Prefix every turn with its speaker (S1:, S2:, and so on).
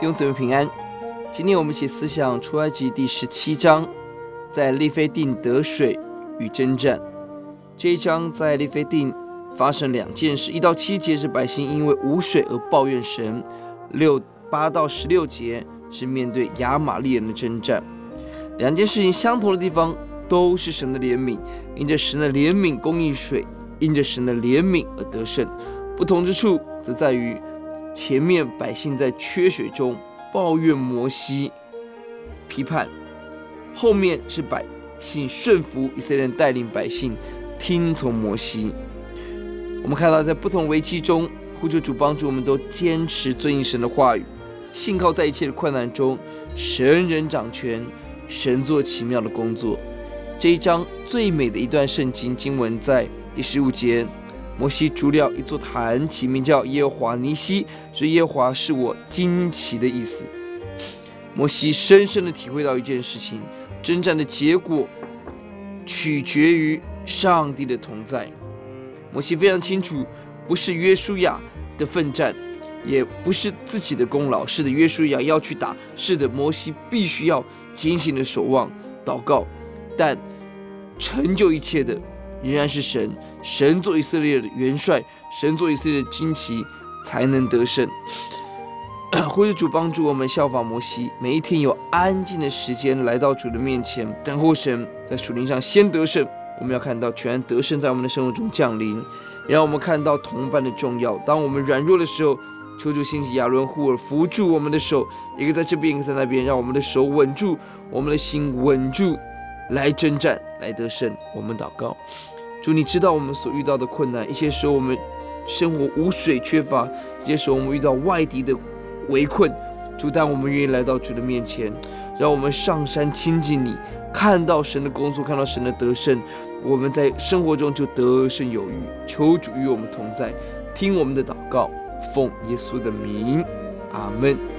S1: 弟兄姊妹平安。今天我们一起思想出埃及第十七章，在利非定得水与征战。这一章在利非定发生两件事：一到七节是百姓因为无水而抱怨神；六八到十六节是面对亚玛力人的征战。两件事情相同的地方都是神的怜悯，因着神的怜悯供应水，因着神的怜悯而得胜。不同之处则在于。前面百姓在缺水中抱怨摩西批判，后面是百姓顺服以色列人带领百姓听从摩西。我们看到在不同危机中，呼求主帮助我们都坚持遵行神的话语，信靠在一切的困难中，神人掌权，神做奇妙的工作。这一章最美的一段圣经经文在第十五节。摩西筑了一座坛，起名叫耶华尼西，所以耶华是我惊奇的意思。摩西深深的体会到一件事情：征战的结果取决于上帝的同在。摩西非常清楚，不是约书亚的奋战，也不是自己的功劳。是的，约书亚要去打，是的，摩西必须要警醒的守望、祷告，但成就一切的。仍然是神，神做以色列的元帅，神做以色列的旌旗，才能得胜。呼求主帮助我们效法摩西，每一天有安静的时间来到主的面前，等候神在属灵上先得胜。我们要看到全然得胜在我们的生活中降临，让我们看到同伴的重要。当我们软弱的时候，求主兴起亚伦、户珥扶住我们的手，一个在这边，一个在那边，让我们的手稳住，我们的心稳住。来征战，来得胜。我们祷告，主，你知道我们所遇到的困难。一些时候我们生活无水缺乏，一些时候我们遇到外敌的围困。主，但我们愿意来到主的面前，让我们上山亲近你，看到神的工作，看到神的得胜。我们在生活中就得胜有余。求主与我们同在，听我们的祷告，奉耶稣的名，阿门。